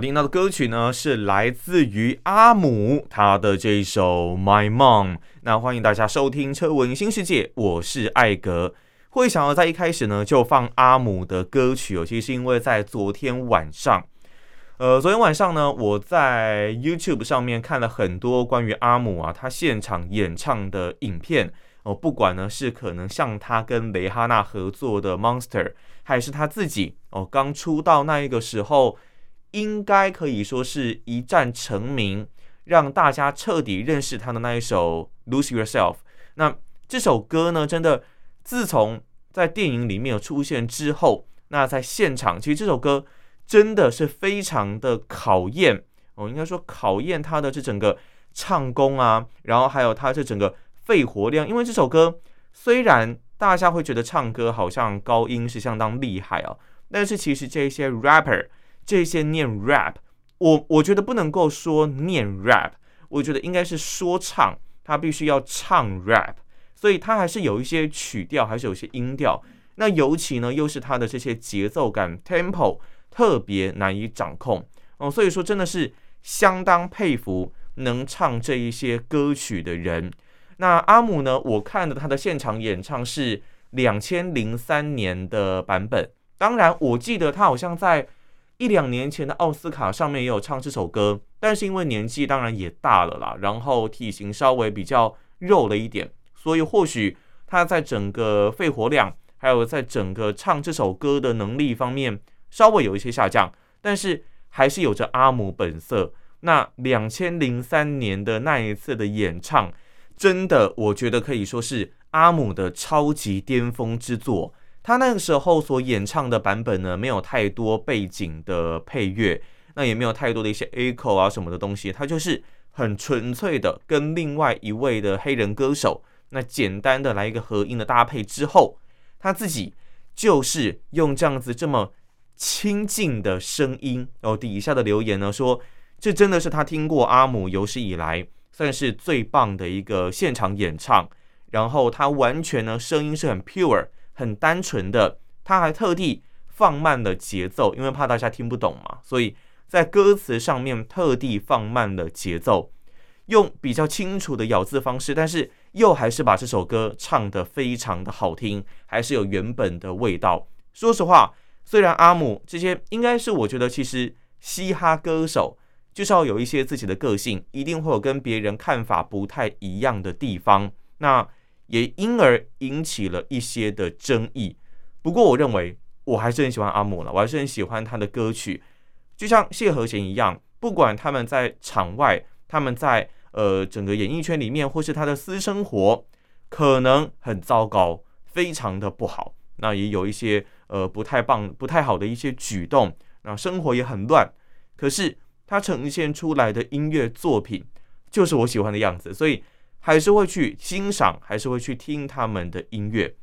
听到的歌曲呢是来自于阿姆他的这一首《My Mom》。那欢迎大家收听车文新世界，我是艾格。会想要在一开始呢就放阿姆的歌曲哦，其是因为在昨天晚上，呃，昨天晚上呢我在 YouTube 上面看了很多关于阿姆啊他现场演唱的影片哦，不管呢是可能像他跟蕾哈娜合作的《Monster》，还是他自己哦刚出道那一个时候。应该可以说是一战成名，让大家彻底认识他的那一首《Lose Yourself》。那这首歌呢，真的自从在电影里面有出现之后，那在现场，其实这首歌真的是非常的考验哦，应该说考验他的这整个唱功啊，然后还有他这整个肺活量。因为这首歌虽然大家会觉得唱歌好像高音是相当厉害啊，但是其实这些 rapper。这些念 rap，我我觉得不能够说念 rap，我觉得应该是说唱，他必须要唱 rap，所以他还是有一些曲调，还是有些音调。那尤其呢，又是他的这些节奏感 tempo 特别难以掌控哦，所以说真的是相当佩服能唱这一些歌曲的人。那阿姆呢，我看的他的现场演唱是两千零三年的版本，当然我记得他好像在。一两年前的奥斯卡上面也有唱这首歌，但是因为年纪当然也大了啦，然后体型稍微比较肉了一点，所以或许他在整个肺活量，还有在整个唱这首歌的能力方面稍微有一些下降，但是还是有着阿姆本色。那两千零三年的那一次的演唱，真的我觉得可以说是阿姆的超级巅峰之作。他那个时候所演唱的版本呢，没有太多背景的配乐，那也没有太多的一些 echo 啊什么的东西，他就是很纯粹的跟另外一位的黑人歌手，那简单的来一个合音的搭配之后，他自己就是用这样子这么亲近的声音，然后底下的留言呢说，这真的是他听过阿姆有史以来算是最棒的一个现场演唱，然后他完全呢声音是很 pure。很单纯的，他还特地放慢了节奏，因为怕大家听不懂嘛，所以在歌词上面特地放慢了节奏，用比较清楚的咬字方式，但是又还是把这首歌唱得非常的好听，还是有原本的味道。说实话，虽然阿姆这些应该是我觉得，其实嘻哈歌手就是要有一些自己的个性，一定会有跟别人看法不太一样的地方。那也因而引起了一些的争议。不过，我认为我还是很喜欢阿姆了，我还是很喜欢他的歌曲。就像谢和弦一样，不管他们在场外，他们在呃整个演艺圈里面，或是他的私生活，可能很糟糕，非常的不好。那也有一些呃不太棒、不太好的一些举动，那生活也很乱。可是他呈现出来的音乐作品，就是我喜欢的样子，所以。还是会去欣赏，还是会去听他们的音乐。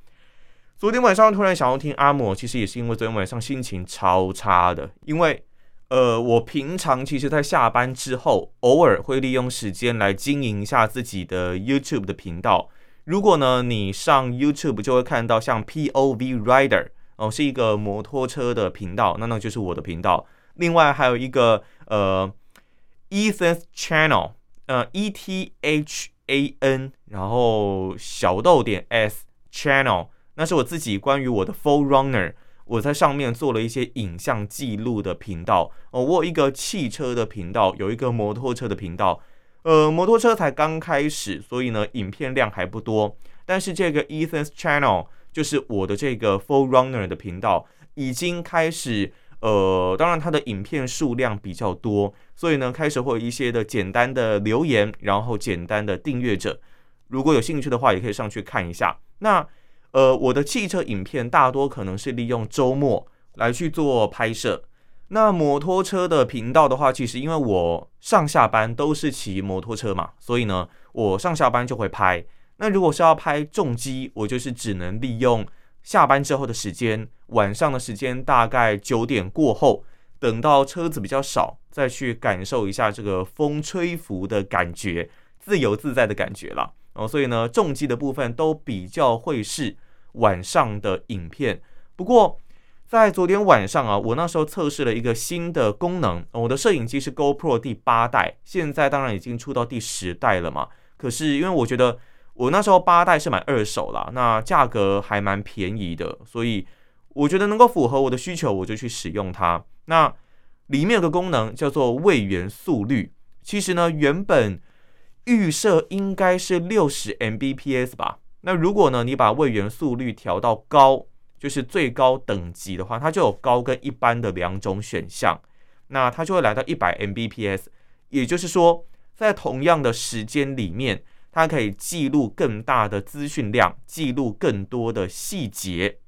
昨天晚上突然想要听阿莫，其实也是因为昨天晚上心情超差的。因为，呃，我平常其实在下班之后，偶尔会利用时间来经营一下自己的 YouTube 的频道。如果呢，你上 YouTube 就会看到像 POV Rider 哦，是一个摩托车的频道，那那就是我的频道。另外还有一个呃 Ethan's Channel，呃 ETH。A N，然后小豆点 S Channel，那是我自己关于我的 4Runner，我在上面做了一些影像记录的频道哦。我有一个汽车的频道，有一个摩托车的频道。呃，摩托车才刚开始，所以呢，影片量还不多。但是这个 Ethan's Channel 就是我的这个 4Runner 的频道，已经开始。呃，当然，它的影片数量比较多，所以呢，开始会有一些的简单的留言，然后简单的订阅者，如果有兴趣的话，也可以上去看一下。那呃，我的汽车影片大多可能是利用周末来去做拍摄。那摩托车的频道的话，其实因为我上下班都是骑摩托车嘛，所以呢，我上下班就会拍。那如果是要拍重机，我就是只能利用下班之后的时间，晚上的时间大概九点过后，等到车子比较少，再去感受一下这个风吹拂的感觉，自由自在的感觉啦。哦，所以呢，重机的部分都比较会是晚上的影片。不过在昨天晚上啊，我那时候测试了一个新的功能。我的摄影机是 GoPro 第八代，现在当然已经出到第十代了嘛。可是因为我觉得。我那时候八代是买二手啦，那价格还蛮便宜的，所以我觉得能够符合我的需求，我就去使用它。那里面有个功能叫做位元速率，其实呢原本预设应该是六十 Mbps 吧。那如果呢你把位元速率调到高，就是最高等级的话，它就有高跟一般的两种选项，那它就会来到一百 Mbps，也就是说在同样的时间里面。它可以记录更大的资讯量，记录更多的细节。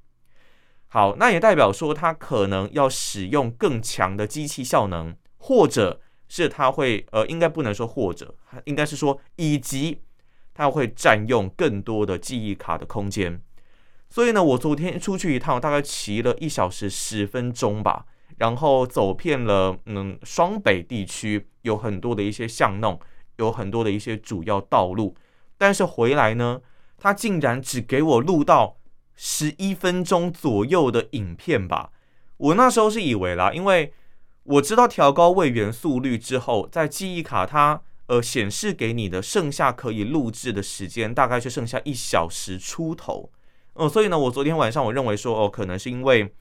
好，那也代表说它可能要使用更强的机器效能，或者是它会呃，应该不能说或者，应该是说以及它会占用更多的记忆卡的空间。所以呢，我昨天出去一趟，大概骑了一小时十分钟吧，然后走遍了嗯双北地区，有很多的一些巷弄。有很多的一些主要道路，但是回来呢，他竟然只给我录到十一分钟左右的影片吧。我那时候是以为啦，因为我知道调高位元速率之后，在记忆卡它呃显示给你的剩下可以录制的时间大概就剩下一小时出头。哦、呃，所以呢，我昨天晚上我认为说，哦，可能是因为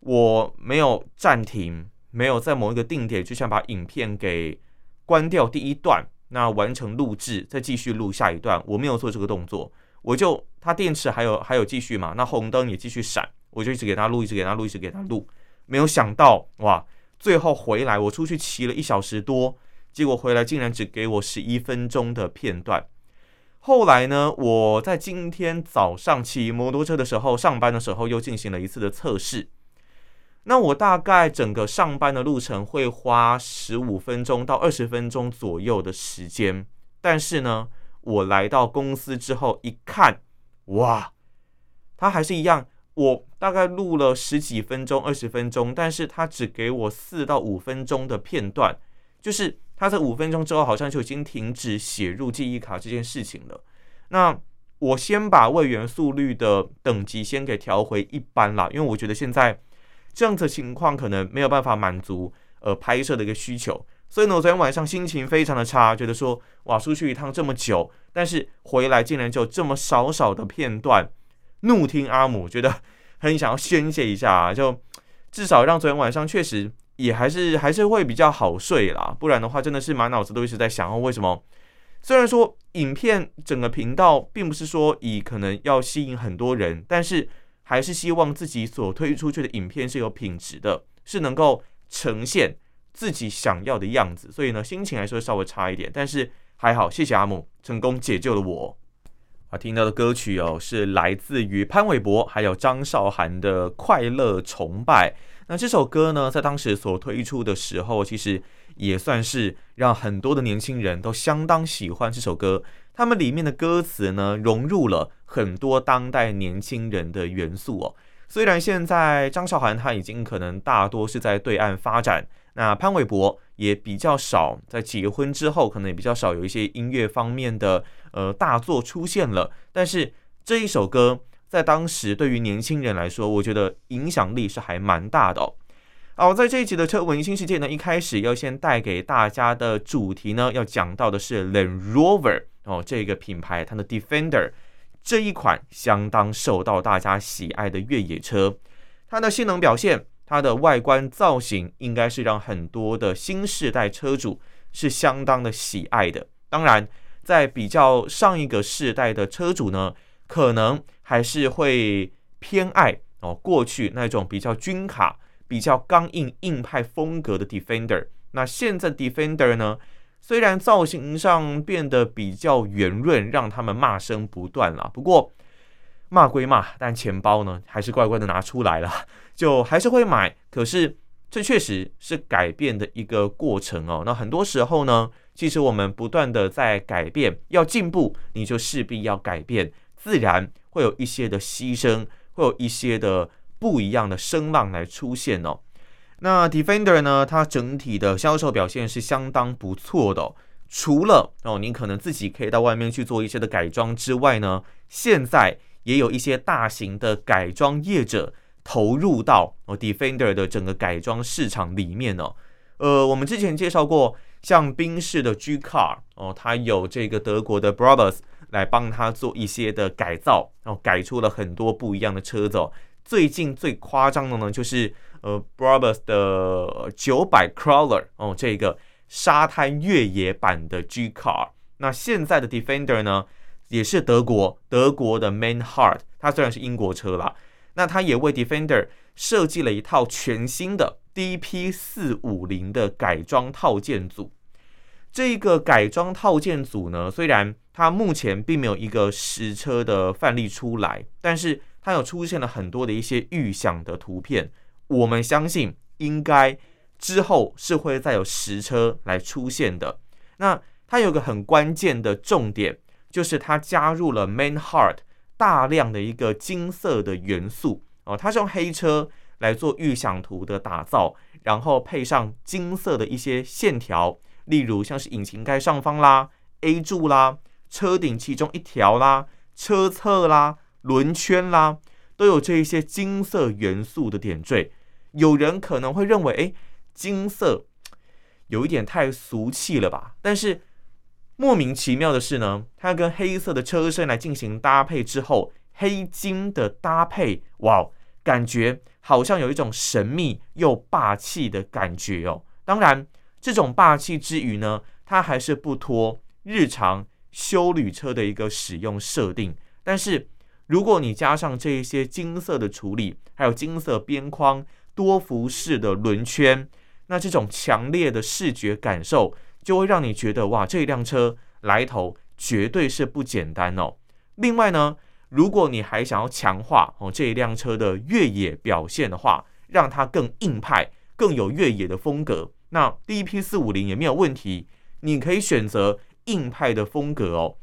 我没有暂停，没有在某一个定点就想把影片给关掉第一段。那完成录制，再继续录下一段。我没有做这个动作，我就它电池还有还有继续嘛，那红灯也继续闪，我就一直给它录，一直给它录，一直给它录。没有想到哇，最后回来我出去骑了一小时多，结果回来竟然只给我十一分钟的片段。后来呢，我在今天早上骑摩托车的时候，上班的时候又进行了一次的测试。那我大概整个上班的路程会花十五分钟到二十分钟左右的时间，但是呢，我来到公司之后一看，哇，他还是一样，我大概录了十几分钟、二十分钟，但是他只给我四到五分钟的片段，就是他在五分钟之后好像就已经停止写入记忆卡这件事情了。那我先把位元速率的等级先给调回一般啦，因为我觉得现在。这样子情况可能没有办法满足呃拍摄的一个需求，所以呢，我昨天晚上心情非常的差，觉得说哇，出去一趟这么久，但是回来竟然就这么少少的片段，怒听阿姆，觉得很想要宣泄一下啊，就至少让昨天晚上确实也还是还是会比较好睡啦，不然的话真的是满脑子都一直在想哦，为什么？虽然说影片整个频道并不是说以可能要吸引很多人，但是。还是希望自己所推出去的影片是有品质的，是能够呈现自己想要的样子。所以呢，心情还是会稍微差一点，但是还好，谢谢阿姆成功解救了我。啊，听到的歌曲哦，是来自于潘玮柏还有张韶涵的《快乐崇拜》。那这首歌呢，在当时所推出的时候，其实也算是让很多的年轻人都相当喜欢这首歌。他们里面的歌词呢，融入了很多当代年轻人的元素哦。虽然现在张韶涵他已经可能大多是在对岸发展，那潘玮柏也比较少，在结婚之后可能也比较少有一些音乐方面的呃大作出现了。但是这一首歌在当时对于年轻人来说，我觉得影响力是还蛮大的哦。好，在这一集的车闻新世界呢，一开始要先带给大家的主题呢，要讲到的是 Land Rover。哦，这个品牌它的 Defender 这一款相当受到大家喜爱的越野车，它的性能表现、它的外观造型，应该是让很多的新世代车主是相当的喜爱的。当然，在比较上一个世代的车主呢，可能还是会偏爱哦过去那种比较军卡、比较刚硬硬派风格的 Defender。那现在 Defender 呢？虽然造型上变得比较圆润，让他们骂声不断了。不过骂归骂，但钱包呢还是乖乖的拿出来了，就还是会买。可是这确实是改变的一个过程哦。那很多时候呢，其实我们不断的在改变，要进步，你就势必要改变，自然会有一些的牺牲，会有一些的不一样的声浪来出现哦。那 Defender 呢，它整体的销售表现是相当不错的。除了哦，你可能自己可以到外面去做一些的改装之外呢，现在也有一些大型的改装业者。投入到哦，Defender 的整个改装市场里面哦，呃，我们之前介绍过，像宾士的 G Car 哦，它有这个德国的 Brabus 来帮他做一些的改造，然后改出了很多不一样的车子哦。最近最夸张的呢，就是呃 Brabus 的九百 Crawler 哦，这个沙滩越野版的 G Car。那现在的 Defender 呢，也是德国德国的 Manhart，它虽然是英国车啦。那它也为 Defender 设计了一套全新的 DP 四五零的改装套件组。这个改装套件组呢，虽然它目前并没有一个实车的范例出来，但是它有出现了很多的一些预想的图片。我们相信，应该之后是会再有实车来出现的。那它有个很关键的重点，就是它加入了 Main Heart。大量的一个金色的元素哦，它是用黑车来做预想图的打造，然后配上金色的一些线条，例如像是引擎盖上方啦、A 柱啦、车顶其中一条啦、车侧啦、轮圈啦，都有这一些金色元素的点缀。有人可能会认为，哎，金色有一点太俗气了吧？但是。莫名其妙的是呢，它跟黑色的车身来进行搭配之后，黑金的搭配，哇，感觉好像有一种神秘又霸气的感觉哦。当然，这种霸气之余呢，它还是不脱日常休旅车的一个使用设定。但是，如果你加上这一些金色的处理，还有金色边框、多幅式的轮圈，那这种强烈的视觉感受。就会让你觉得哇，这一辆车来头绝对是不简单哦。另外呢，如果你还想要强化哦这一辆车的越野表现的话，让它更硬派、更有越野的风格，那 DP 四五零也没有问题。你可以选择硬派的风格哦，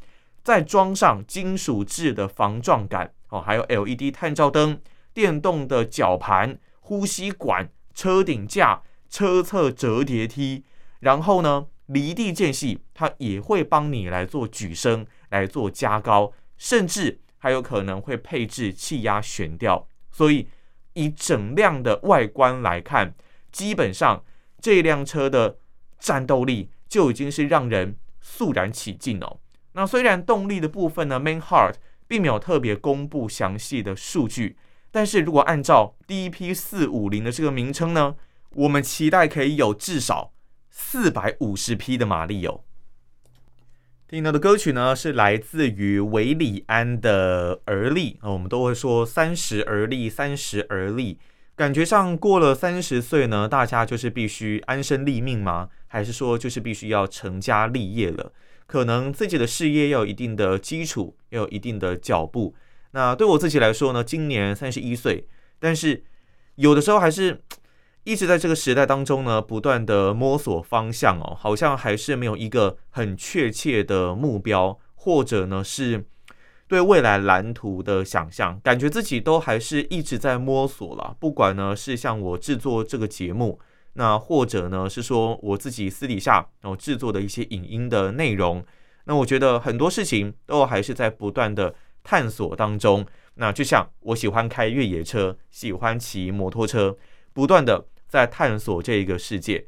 再装上金属质的防撞杆哦，还有 LED 探照灯、电动的绞盘、呼吸管、车顶架、车侧折叠梯，然后呢，离地间隙，它也会帮你来做举升、来做加高，甚至还有可能会配置气压悬吊。所以，以整辆的外观来看，基本上这辆车的战斗力就已经是让人肃然起敬哦。那虽然动力的部分呢，Main Heart 并没有特别公布详细的数据，但是如果按照 DP 四五零的这个名称呢，我们期待可以有至少。四百五十匹的马力哦。听到的歌曲呢，是来自于韦礼安的《而立》啊。我们都会说“三十而立，三十而立”，感觉上过了三十岁呢，大家就是必须安身立命吗？还是说就是必须要成家立业了？可能自己的事业要有一定的基础，要有一定的脚步。那对我自己来说呢，今年三十一岁，但是有的时候还是。一直在这个时代当中呢，不断的摸索方向哦，好像还是没有一个很确切的目标，或者呢是对未来蓝图的想象，感觉自己都还是一直在摸索了。不管呢是像我制作这个节目，那或者呢是说我自己私底下然后制作的一些影音的内容，那我觉得很多事情都还是在不断的探索当中。那就像我喜欢开越野车，喜欢骑摩托车，不断的。在探索这个世界。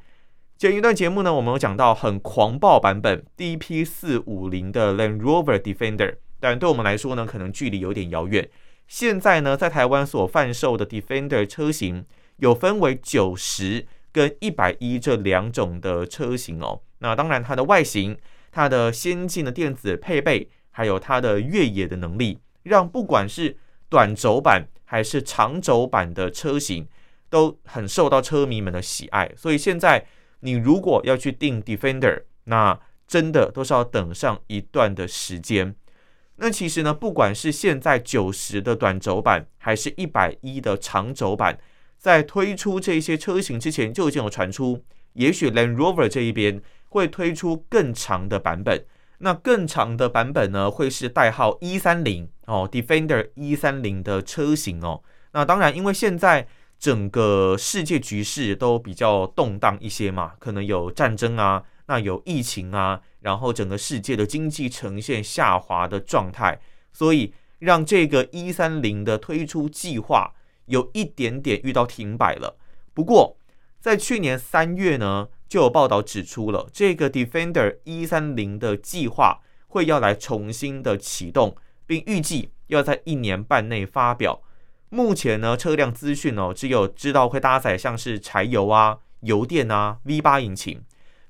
前一段节目呢，我们有讲到很狂暴版本 DP 四五零的 Land Rover Defender，但对我们来说呢，可能距离有点遥远。现在呢，在台湾所贩售的 Defender 车型有分为九十跟一百一这两种的车型哦。那当然，它的外形、它的先进的电子配备，还有它的越野的能力，让不管是短轴版还是长轴版的车型。都很受到车迷们的喜爱，所以现在你如果要去订 Defender，那真的都是要等上一段的时间。那其实呢，不管是现在九十的短轴版，还是一百一的长轴版，在推出这些车型之前，就已经有传出，也许 Land Rover 这一边会推出更长的版本。那更长的版本呢，会是代号一三零哦，Defender 一三零的车型哦。那当然，因为现在整个世界局势都比较动荡一些嘛，可能有战争啊，那有疫情啊，然后整个世界的经济呈现下滑的状态，所以让这个一三零的推出计划有一点点遇到停摆了。不过，在去年三月呢，就有报道指出了这个 Defender 一三零的计划会要来重新的启动，并预计要在一年半内发表。目前呢，车辆资讯哦，只有知道会搭载像是柴油啊、油电啊、V 八引擎。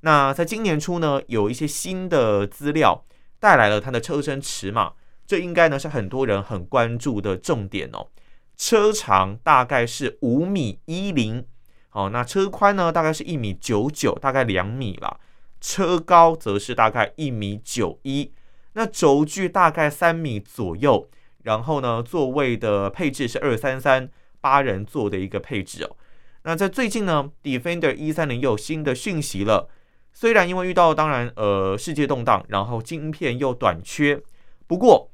那在今年初呢，有一些新的资料带来了它的车身尺码，这应该呢是很多人很关注的重点哦。车长大概是五米一零。哦，那车宽呢，大概是一米九九，大概两米啦。车高则是大概一米九一，那轴距大概三米左右。然后呢，座位的配置是二三三八人座的一个配置哦。那在最近呢，Defender 一三零又有新的讯息了。虽然因为遇到当然呃世界动荡，然后晶片又短缺，不过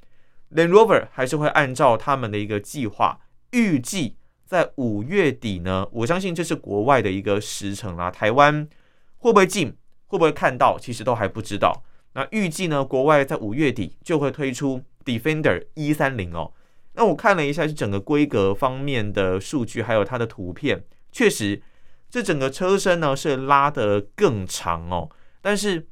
Land Rover 还是会按照他们的一个计划，预计。在五月底呢，我相信这是国外的一个时程啦。台湾会不会进，会不会看到，其实都还不知道。那预计呢，国外在五月底就会推出 Defender 一三零哦。那我看了一下，是整个规格方面的数据，还有它的图片，确实这整个车身呢是拉得更长哦，但是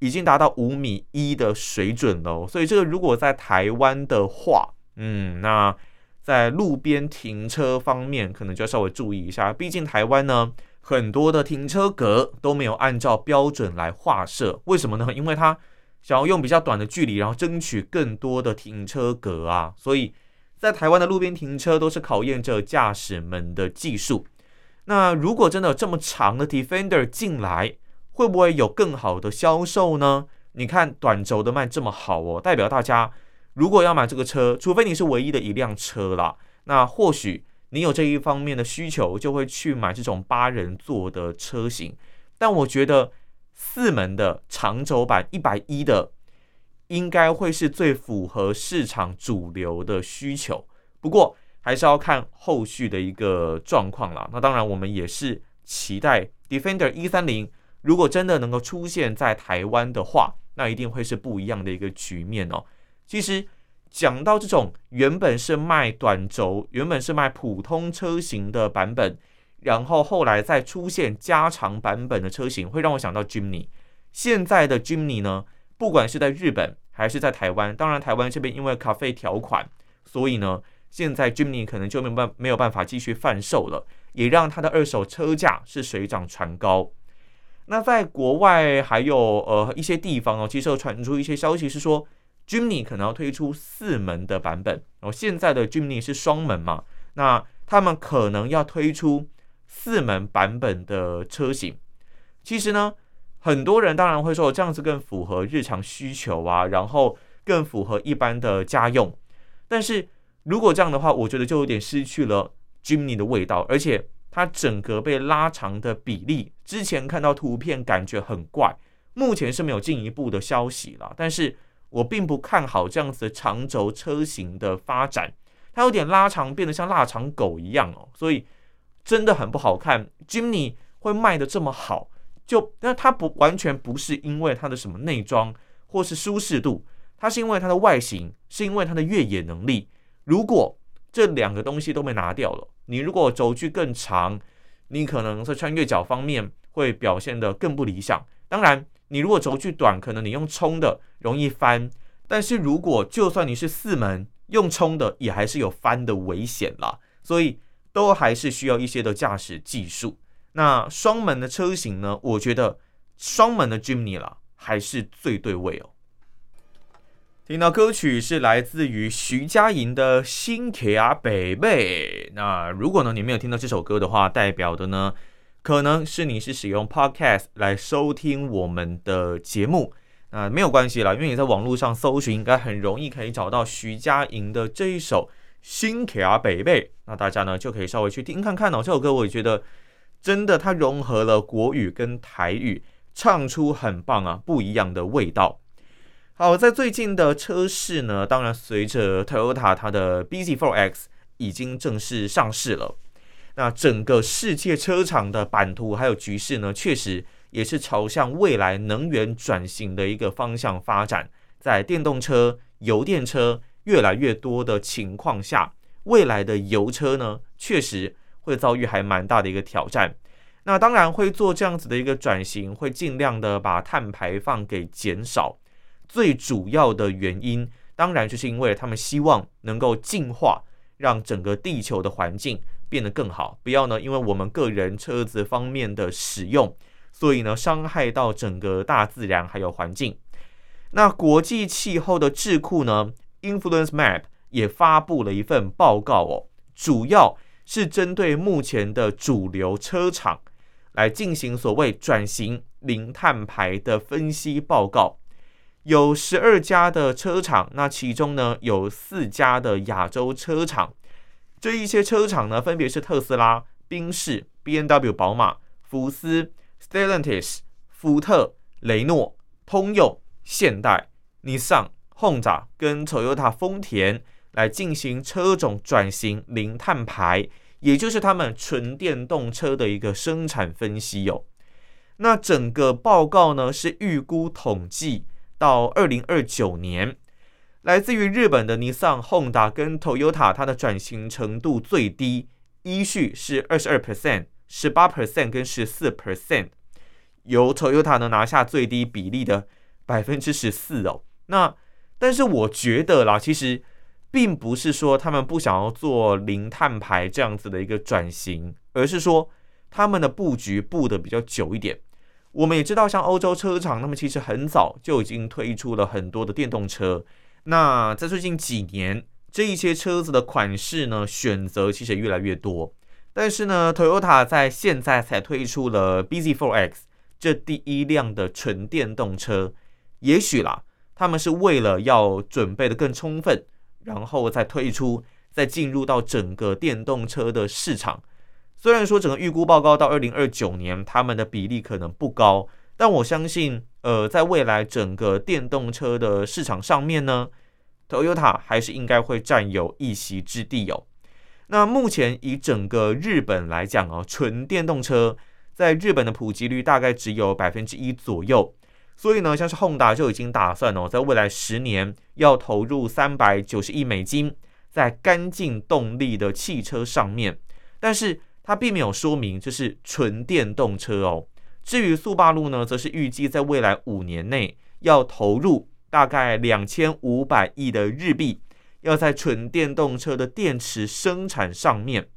已经达到五米一的水准了。所以这个如果在台湾的话，嗯，那。在路边停车方面，可能就要稍微注意一下。毕竟台湾呢，很多的停车格都没有按照标准来划设。为什么呢？因为他想要用比较短的距离，然后争取更多的停车格啊。所以在台湾的路边停车都是考验着驾驶们的技术。那如果真的有这么长的 Defender 进来，会不会有更好的销售呢？你看短轴的卖这么好哦，代表大家。如果要买这个车，除非你是唯一的一辆车啦，那或许你有这一方面的需求，就会去买这种八人座的车型。但我觉得四门的长轴版一百一的，应该会是最符合市场主流的需求。不过还是要看后续的一个状况啦。那当然，我们也是期待 Defender 一三零，如果真的能够出现在台湾的话，那一定会是不一样的一个局面哦。其实讲到这种原本是卖短轴、原本是卖普通车型的版本，然后后来再出现加长版本的车型，会让我想到 Jimny。现在的 Jimny 呢，不管是在日本还是在台湾，当然台湾这边因为咖啡条款，所以呢，现在 Jimny 可能就没有办没有办法继续贩售了，也让它的二手车价是水涨船高。那在国外还有呃一些地方哦，其实有传出一些消息是说。Jimny 可能要推出四门的版本，然后现在的 Jimny 是双门嘛，那他们可能要推出四门版本的车型。其实呢，很多人当然会说这样子更符合日常需求啊，然后更符合一般的家用。但是如果这样的话，我觉得就有点失去了 Jimny 的味道，而且它整个被拉长的比例，之前看到图片感觉很怪，目前是没有进一步的消息了，但是。我并不看好这样子的长轴车型的发展，它有点拉长，变得像腊肠狗一样哦，所以真的很不好看。Jimny 会卖的这么好，就那它不完全不是因为它的什么内装或是舒适度，它是因为它的外形，是因为它的越野能力。如果这两个东西都被拿掉了，你如果轴距更长，你可能在穿越角方面会表现得更不理想。当然。你如果轴距短，可能你用冲的容易翻，但是如果就算你是四门用冲的，也还是有翻的危险啦，所以都还是需要一些的驾驶技术。那双门的车型呢？我觉得双门的 Jimny 啦，还是最对味哦。听到歌曲是来自于徐佳莹的《新 Kia Baby》。那如果呢你没有听到这首歌的话，代表的呢？可能是你是使用 Podcast 来收听我们的节目，那没有关系啦，因为你在网络上搜寻，应该很容易可以找到徐佳莹的这一首新卡北贝，那大家呢就可以稍微去听看看哦。这首歌我也觉得真的，它融合了国语跟台语，唱出很棒啊，不一样的味道。好，在最近的车市呢，当然随着 Toyota 它的 bZ4X 已经正式上市了，那整个世界车厂的版图还有局势呢，确实也是朝向未来能源转型的一个方向发展。在电动车、油电车越来越多的情况下，未来的油车呢，确实会遭遇还蛮大的一个挑战。那当然会做这样子的一个转型，会尽量的把碳排放给减少。最主要的原因，当然就是因为他们希望能够净化，让整个地球的环境变得更好，不要呢，因为我们个人车子方面的使用，所以呢，伤害到整个大自然还有环境。那国际气候的智库呢，Influence Map 也发布了一份报告哦，主要是针对目前的主流车厂来进行所谓转型零碳排的分析报告。有十二家的车厂，那其中呢有四家的亚洲车厂，这一些车厂呢分别是特斯拉、宾士、BMW、宝马、福斯、Stellantis、福特、雷诺、通用、现代、尼桑、Honda 跟 Toyota 丰田来进行车种转型零碳排，也就是他们纯电动车的一个生产分析有、哦。那整个报告呢是预估统计。到二零二九年，来自于日本的尼桑、Honda 跟 Toyota，它的转型程度最低，依序是二十二 percent、十八 percent 跟十四 percent，由 Toyota 呢拿下最低比例的百分之十四哦。那但是我觉得啦，其实并不是说他们不想要做零碳排这样子的一个转型，而是说他们的布局布的比较久一点。我们也知道，像欧洲车厂，那么其实很早就已经推出了很多的电动车。那在最近几年，这一些车子的款式呢，选择其实越来越多。但是呢，Toyota 在现在才推出了 bZ4X 这第一辆的纯电动车。也许啦，他们是为了要准备得更充分，然后再推出，再进入到整个电动车的市场。虽然说整个预估报告到二零二九年，他们的比例可能不高，但我相信，呃，在未来整个电动车的市场上面呢，Toyota 还是应该会占有一席之地哦。那目前以整个日本来讲哦，纯电动车在日本的普及率大概只有百分之一左右，所以呢，像是 Honda 就已经打算哦，在未来十年要投入三百九十亿美金在干净动力的汽车上面，但是。它并没有说明这是纯电动车哦。至于速霸陆呢，则是预计在未来五年内要投入大概两千五百亿的日币，要在纯电动车的电池生产上面。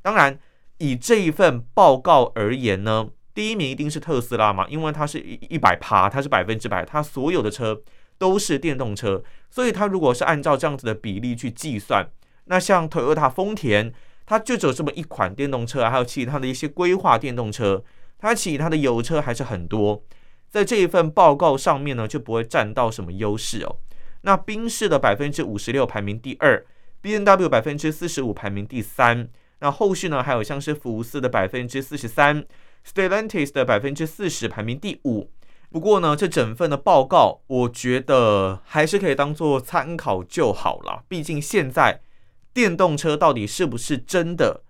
当然，以这一份报告而言呢，第一名一定是特斯拉嘛，因为它是一一百趴，它是百分之百，它所有的车都是电动车，所以它如果是按照这样子的比例去计算，那像 Toyota 丰田。它就只有这么一款电动车，还有其他的一些规划电动车，它其他的油车还是很多，在这一份报告上面呢，就不会占到什么优势哦。那宾士的百分之五十六排名第二，BMW 百分之四十五排名第三，那后续呢还有像是福斯的百分之四十三，Stellantis 的百分之四十排名第五。不过呢，这整份的报告，我觉得还是可以当做参考就好了，毕竟现在。电动车到底是不是真的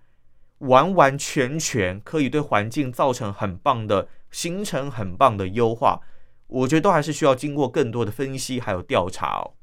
完完全全可以对环境造成很棒的、形成很棒的优化？我觉得都还是需要经过更多的分析还有调查哦。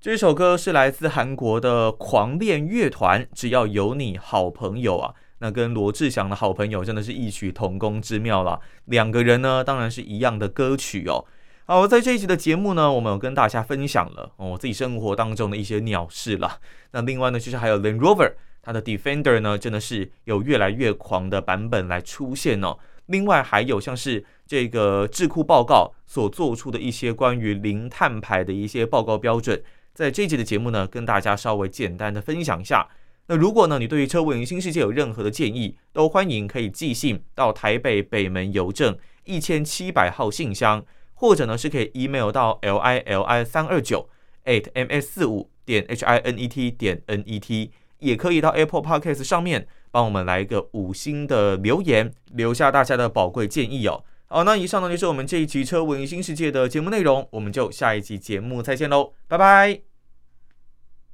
这首歌是来自韩国的狂恋乐团，只要有你好朋友啊，那跟罗志祥的好朋友真的是异曲同工之妙了。两个人呢，当然是一样的歌曲哦。好，在这一集的节目呢，我们有跟大家分享了我自己生活当中的一些鸟事了。那另外呢，就是还有 Land Rover，它的 Defender 呢，真的是有越来越狂的版本来出现哦。另外还有像是这个智库报告所做出的一些关于零碳排的一些报告标准，在这一集的节目呢，跟大家稍微简单的分享一下。那如果呢，你对于车闻新世界有任何的建议，都欢迎可以寄信到台北北门邮政一千七百号信箱。或者呢，是可以 email 到 l i l i 三二九 at m s 四五点 H I N E T 点 N E T，也可以到 Apple Podcast 上面帮我们来一个五星的留言，留下大家的宝贵建议哦。好，那以上呢就是我们这一期车闻新世界的节目内容，我们就下一集节目再见喽，拜拜。